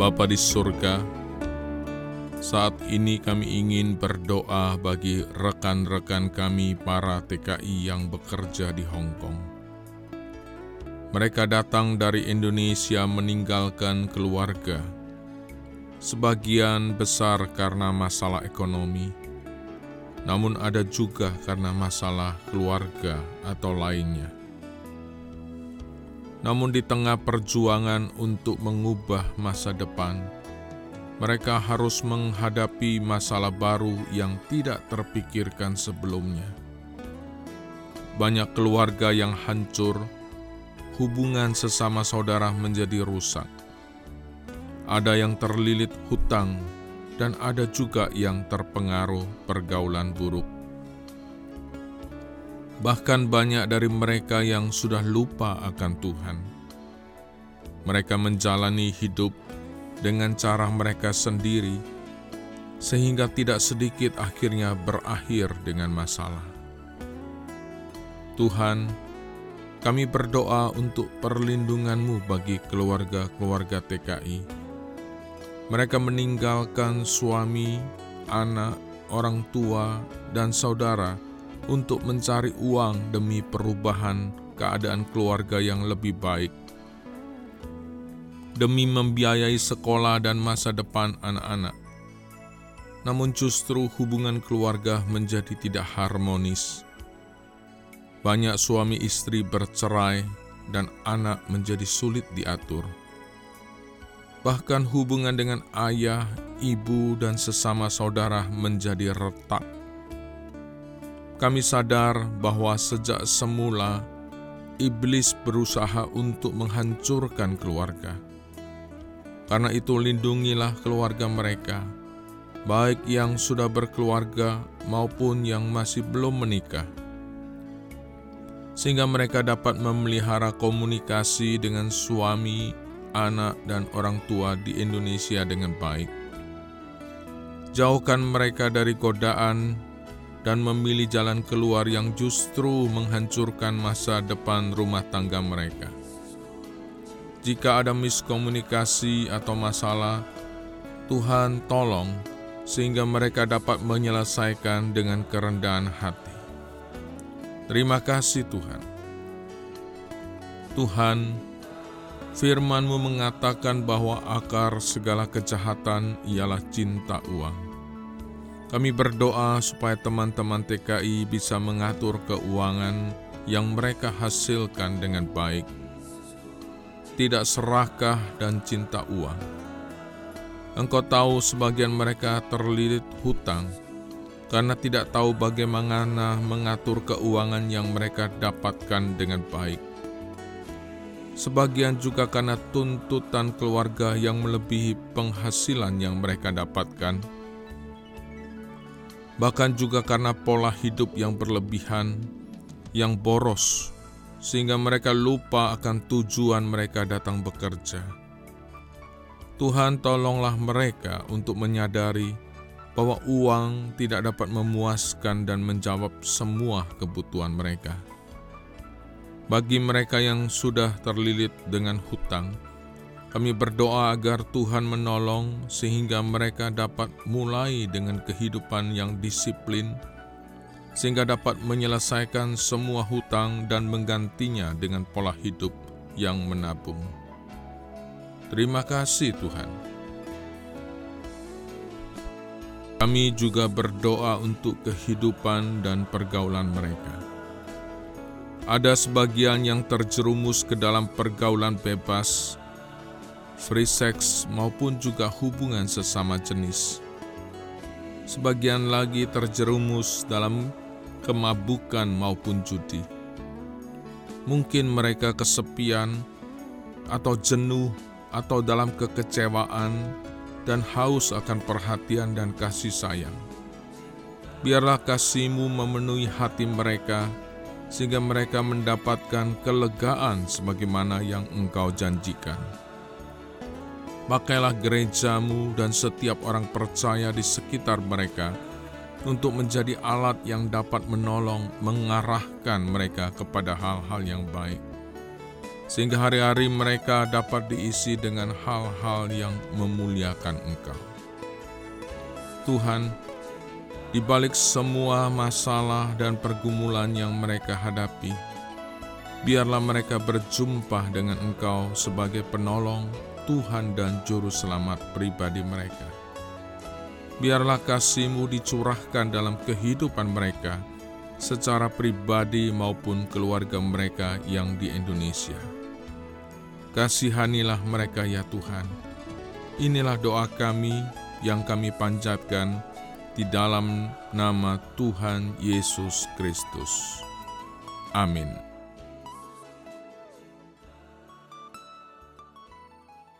Bapa di surga, saat ini kami ingin berdoa bagi rekan-rekan kami para TKI yang bekerja di Hong Kong. Mereka datang dari Indonesia meninggalkan keluarga, sebagian besar karena masalah ekonomi, namun ada juga karena masalah keluarga atau lainnya. Namun, di tengah perjuangan untuk mengubah masa depan, mereka harus menghadapi masalah baru yang tidak terpikirkan sebelumnya. Banyak keluarga yang hancur, hubungan sesama saudara menjadi rusak. Ada yang terlilit hutang, dan ada juga yang terpengaruh pergaulan buruk. Bahkan banyak dari mereka yang sudah lupa akan Tuhan. Mereka menjalani hidup dengan cara mereka sendiri, sehingga tidak sedikit akhirnya berakhir dengan masalah. Tuhan, kami berdoa untuk perlindungan-Mu bagi keluarga-keluarga TKI. Mereka meninggalkan suami, anak, orang tua, dan saudara untuk mencari uang demi perubahan keadaan keluarga yang lebih baik, demi membiayai sekolah dan masa depan anak-anak. Namun, justru hubungan keluarga menjadi tidak harmonis. Banyak suami istri bercerai, dan anak menjadi sulit diatur. Bahkan hubungan dengan ayah, ibu, dan sesama saudara menjadi retak kami sadar bahwa sejak semula iblis berusaha untuk menghancurkan keluarga. Karena itu, lindungilah keluarga mereka, baik yang sudah berkeluarga maupun yang masih belum menikah, sehingga mereka dapat memelihara komunikasi dengan suami, anak, dan orang tua di Indonesia dengan baik. Jauhkan mereka dari godaan dan memilih jalan keluar yang justru menghancurkan masa depan rumah tangga mereka. Jika ada miskomunikasi atau masalah, Tuhan tolong sehingga mereka dapat menyelesaikan dengan kerendahan hati. Terima kasih Tuhan. Tuhan, firman-Mu mengatakan bahwa akar segala kejahatan ialah cinta uang. Kami berdoa supaya teman-teman TKI bisa mengatur keuangan yang mereka hasilkan dengan baik, tidak serakah dan cinta uang. Engkau tahu sebagian mereka terlilit hutang karena tidak tahu bagaimana mengatur keuangan yang mereka dapatkan dengan baik. Sebagian juga karena tuntutan keluarga yang melebihi penghasilan yang mereka dapatkan bahkan juga karena pola hidup yang berlebihan, yang boros, sehingga mereka lupa akan tujuan mereka datang bekerja. Tuhan, tolonglah mereka untuk menyadari bahwa uang tidak dapat memuaskan dan menjawab semua kebutuhan mereka. Bagi mereka yang sudah terlilit dengan hutang, kami berdoa agar Tuhan menolong sehingga mereka dapat mulai dengan kehidupan yang disiplin, sehingga dapat menyelesaikan semua hutang dan menggantinya dengan pola hidup yang menabung. Terima kasih, Tuhan. Kami juga berdoa untuk kehidupan dan pergaulan mereka. Ada sebagian yang terjerumus ke dalam pergaulan bebas free sex maupun juga hubungan sesama jenis. Sebagian lagi terjerumus dalam kemabukan maupun judi. Mungkin mereka kesepian atau jenuh atau dalam kekecewaan dan haus akan perhatian dan kasih sayang. Biarlah kasihmu memenuhi hati mereka, sehingga mereka mendapatkan kelegaan sebagaimana yang engkau janjikan. Pakailah gerejamu dan setiap orang percaya di sekitar mereka untuk menjadi alat yang dapat menolong mengarahkan mereka kepada hal-hal yang baik. sehingga hari-hari mereka dapat diisi dengan hal-hal yang memuliakan Engkau. Tuhan, di balik semua masalah dan pergumulan yang mereka hadapi, biarlah mereka berjumpa dengan Engkau sebagai penolong, Tuhan dan Juru Selamat pribadi mereka. Biarlah kasih-Mu dicurahkan dalam kehidupan mereka, secara pribadi maupun keluarga mereka yang di Indonesia. Kasihanilah mereka ya Tuhan. Inilah doa kami yang kami panjatkan di dalam nama Tuhan Yesus Kristus. Amin.